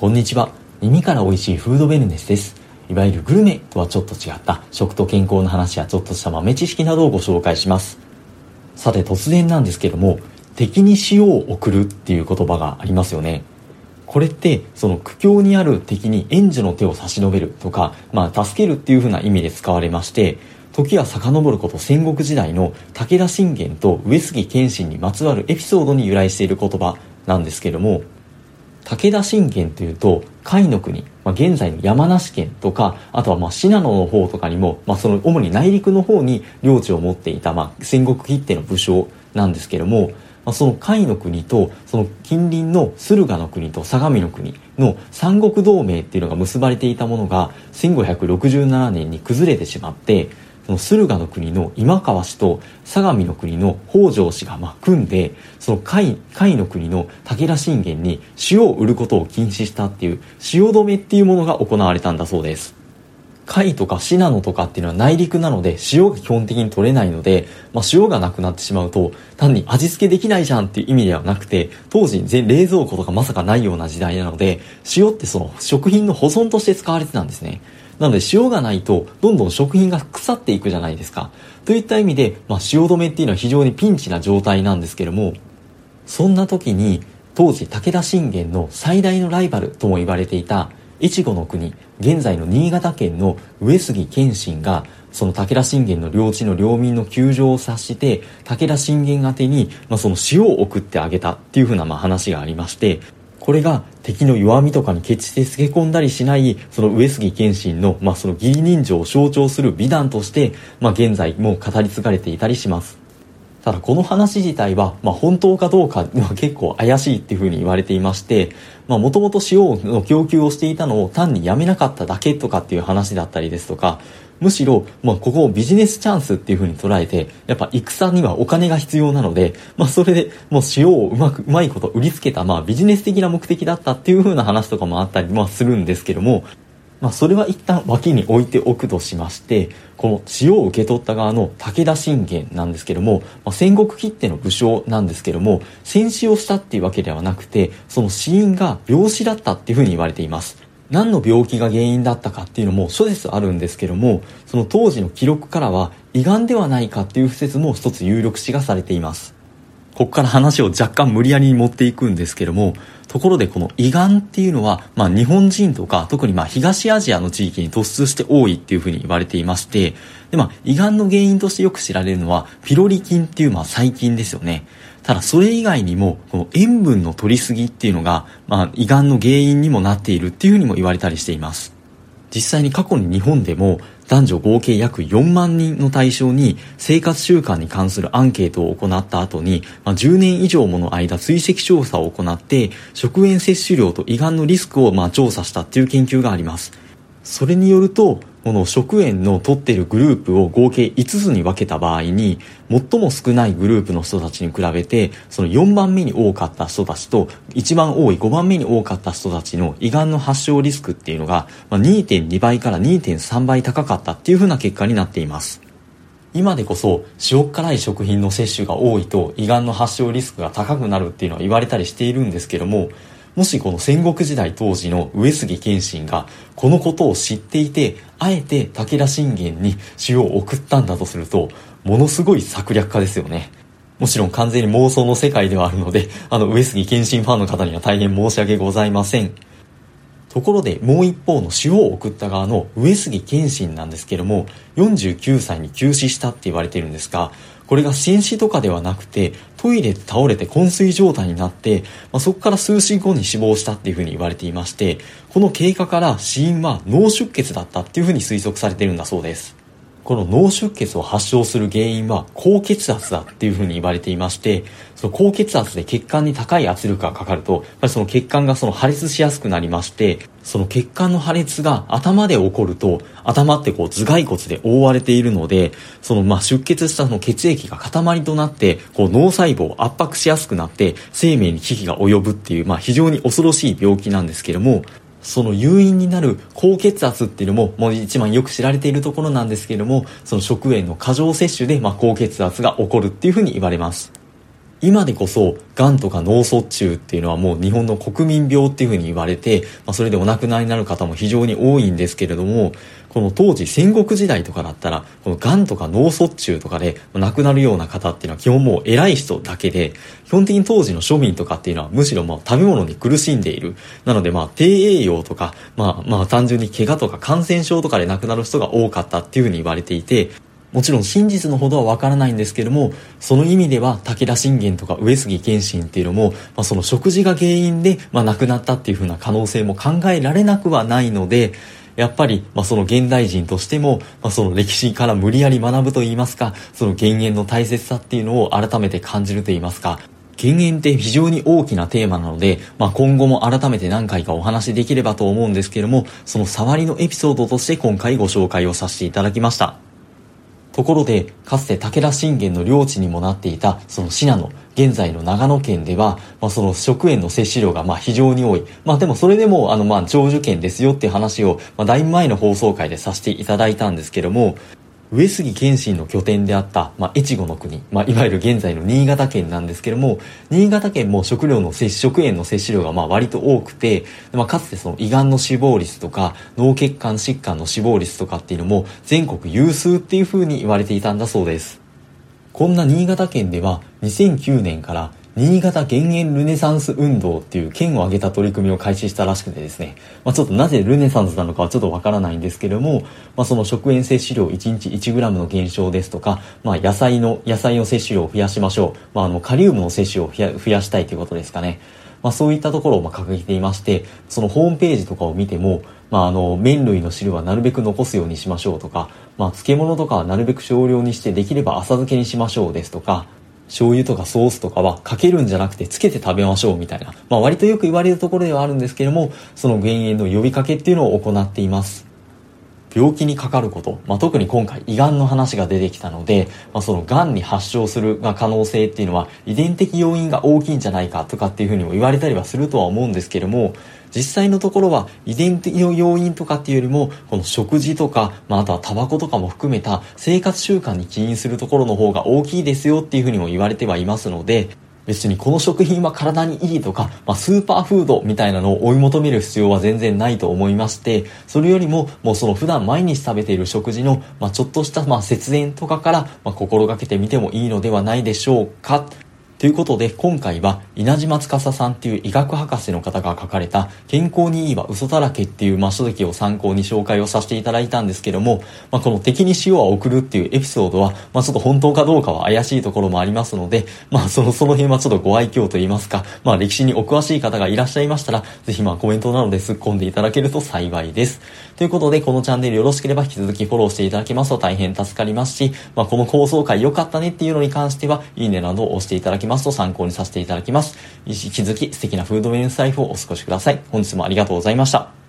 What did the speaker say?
こんにちは。耳から美味しいフードウェルネスです。いわゆるグルメとはちょっと違った食と健康の話やちょっとした豆知識などをご紹介します。さて突然なんですけども、敵に塩を送るっていう言葉がありますよね。これってその苦境にある敵に援助の手を差し伸べるとか、まあ、助けるっていう風な意味で使われまして時は遡ること戦国時代の武田信玄と上杉謙信にまつわるエピソードに由来している言葉なんですけども武田信玄というと甲斐の国、まあ、現在の山梨県とかあとはまあ信濃の方とかにも、まあ、その主に内陸の方に領地を持っていた、まあ、戦国きっての武将なんですけども、まあ、その甲斐の国とその近隣の駿河の国と相模の国の三国同盟っていうのが結ばれていたものが1567年に崩れてしまってその駿河の国の今川氏と相模の国の北条氏がま組んでその甲斐甲斐の国の武田信玄に塩を売ることを禁止したっていう塩止めっていうものが行われたんだそうです。甲斐とか信濃とかっていうのは内陸なので塩が基本的に取れないので、まあ、塩がなくなってしまうと単に味付けできないじゃんっていう意味ではなくて当時冷蔵庫とかまさかないような時代なので塩ってその食品の保存として使われてたんですね。なので塩がないとどんどん食品が腐っていくじゃないですか。といった意味で、まあ、塩止めっていうのは非常にピンチな状態なんですけども、そんな時に当時武田信玄の最大のライバルとも言われていた越後の国、現在の新潟県の上杉謙信がその武田信玄の領地の領民の窮状を察して武田信玄宛てに、まあ、その塩を送ってあげたっていうふうなまあ話がありましてこれが敵の弱みとかに決して透け込んだりしないその上杉謙信の,、まあその義理人情を象徴する美談として、まあ、現在も語り継がれていたりします。ただこの話自体は、まあ、本当かどうかは結構怪しいっていうふうに言われていましてもともと塩の供給をしていたのを単にやめなかっただけとかっていう話だったりですとかむしろ、まあ、ここをビジネスチャンスっていう風に捉えて、やっぱ戦にはお金が必要なので、まあ、それでもう塩をうまく、うまいこと売りつけた、まあ、ビジネス的な目的だったっていう風な話とかもあったり、まあ、するんですけども、まあ、それは一旦脇に置いておくとしまして、この塩を受け取った側の武田信玄なんですけども、まあ、戦国きっての武将なんですけども、戦死をしたっていうわけではなくて、その死因が病死だったっていうふうに言われています。何の病気が原因だったかっていうのも諸説あるんですけどもその当時の記録からは胃がんではないかっていう説も一つ有力視がされていますここから話を若干無理やりに持っていくんですけどもところでこの胃がんっていうのは、まあ、日本人とか特にまあ東アジアの地域に突出して多いっていうふうに言われていましてで、まあ、胃がんの原因としてよく知られるのはピロリ菌っていうまあ細菌ですよね。ただそれ以外にもこの塩分の取りすぎっていうのが、まあ、胃がんの原因にもなっているっていうふうにも言われたりしています。実際に過去に日本でも男女合計約4万人の対象に生活習慣に関するアンケートを行った後に、まあ、10年以上もの間追跡調査を行って食塩摂取量と胃がんのリスクをまあ調査したっていう研究があります。それによるとこの食塩の取っているグループを合計5つに分けた場合に最も少ないグループの人たちに比べてその4番目に多かった人たちと一番多い5番目に多かった人たちの胃がんの発症リスクっていうのが2.2倍から2.3倍高かったっていうふうな結果になっています。今でこそ塩辛い食品の摂取が多いと胃がんの発症リスクが高くなるっていうのは言われたりしているんですけどももしこの戦国時代当時の上杉謙信がこのことを知っていてあえて武田信玄に塩を送ったんだとするとものすごい策略家ですよね。もちろん完全に妄想の世界ではあるので あの上杉謙信ファンの方には大変申し訳ございません。ところでもう一方の塩を送った側の上杉謙信なんですけども49歳に急死したって言われてるんですがこれが浸死とかではなくてトイレで倒れて昏睡状態になって、まあ、そこから数週後に死亡したっていうふうに言われていましてこの経過から死因は脳出血だったっていうふうに推測されているんだそうです。この脳出血を発症する原因は高血圧だっていうふうに言われていましてその高血圧で血管に高い圧力がかかるとやっぱりその血管がその破裂しやすくなりましてその血管の破裂が頭で起こると頭ってこう頭蓋骨で覆われているのでそのま出血したその血液が塊となってこう脳細胞を圧迫しやすくなって生命に危機が及ぶっていうまあ非常に恐ろしい病気なんですけどもその誘因になる高血圧っていうのももう一番よく知られているところなんですけれどもその食塩の過剰摂取でまあ高血圧が起こるっていうふうに言われます。今でこそ、癌とか脳卒中っていうのはもう日本の国民病っていうふうに言われて、まあ、それでお亡くなりになる方も非常に多いんですけれども、この当時戦国時代とかだったら、この癌とか脳卒中とかで亡くなるような方っていうのは基本もう偉い人だけで、基本的に当時の庶民とかっていうのはむしろまあ食べ物に苦しんでいる。なのでまあ低栄養とか、まあまあ単純に怪我とか感染症とかで亡くなる人が多かったっていうふうに言われていて、もちろん真実のほどはわからないんですけども、その意味では武田信玄とか上杉謙信っていうのも、まあ、その食事が原因で、まあ、亡くなったっていう風な可能性も考えられなくはないので、やっぱり、まあ、その現代人としても、まあ、その歴史から無理やり学ぶと言いますか、その減塩の大切さっていうのを改めて感じると言いますか、減塩って非常に大きなテーマなので、まあ、今後も改めて何回かお話しできればと思うんですけれども、その触りのエピソードとして今回ご紹介をさせていただきました。ところで、かつて武田信玄の領地にもなっていた、その信濃、現在の長野県では、まあ、その食塩の摂取量がまあ非常に多い。まあでもそれでも、あのまあ長寿県ですよっていう話を、まあだいぶ前の放送回でさせていただいたんですけども、上杉謙信の拠点であった、まあ、越後の国、まあ、いわゆる現在の新潟県なんですけども、新潟県も食料の摂食塩の摂取量がまあ割と多くて、まあ、かつてその胃がんの死亡率とか、脳血管疾患の死亡率とかっていうのも全国有数っていう風に言われていたんだそうです。こんな新潟県では2009年から新潟減塩ルネサンス運動っていう県を挙げた取り組みを開始したらしくてですね、まあ、ちょっとなぜルネサンスなのかはちょっとわからないんですけれども、まあ、その食塩摂取量1日 1g の減少ですとか、まあ、野菜の、野菜の摂取量を増やしましょう。まあ、あの、カリウムの摂取を増やしたいということですかね。まあ、そういったところをま掲げていまして、そのホームページとかを見ても、まあ、あの、麺類の汁はなるべく残すようにしましょうとか、まあ、漬物とかはなるべく少量にしてできれば浅漬けにしましょうですとか、醤油とかソースとかはかけるんじゃなくてつけて食べましょうみたいな、まあ割とよく言われるところではあるんですけれども、その減塩の呼びかけっていうのを行っています。病気にかかること、まあ、特に今回胃がんの話が出てきたので、まあ、そのがんに発症する可能性っていうのは遺伝的要因が大きいんじゃないかとかっていうふうにも言われたりはするとは思うんですけれども、実際のところは遺伝的要因とかっていうよりも、この食事とか、まあ、あとはタバコとかも含めた生活習慣に起因するところの方が大きいですよっていうふうにも言われてはいますので、別にこの食品は体にいいとか、まあ、スーパーフードみたいなのを追い求める必要は全然ないと思いまして、それよりももうその普段毎日食べている食事の、まあ、ちょっとしたまあ節電とかから、まあ、心がけてみてもいいのではないでしょうか。ということで、今回は稲島司さんっていう医学博士の方が書かれた健康にいいは嘘だらけっていうま書籍を参考に紹介をさせていただいたんですけども、まあ、この敵に塩は送るっていうエピソードは、まあ、ちょっと本当かどうかは怪しいところもありますので、まあ、その、その辺はちょっとご愛嬌と言いますか、まあ、歴史にお詳しい方がいらっしゃいましたら、ぜひまコメントなどで突っ込んでいただけると幸いです。ということで、このチャンネルよろしければ引き続きフォローしていただけますと大変助かりますし、まあ、この構想会良かったねっていうのに関しては、いいねなどを押していただきますと参考にさせていただきます。引き続き素敵なフードウェルネスライフをお過ごしください。本日もありがとうございました。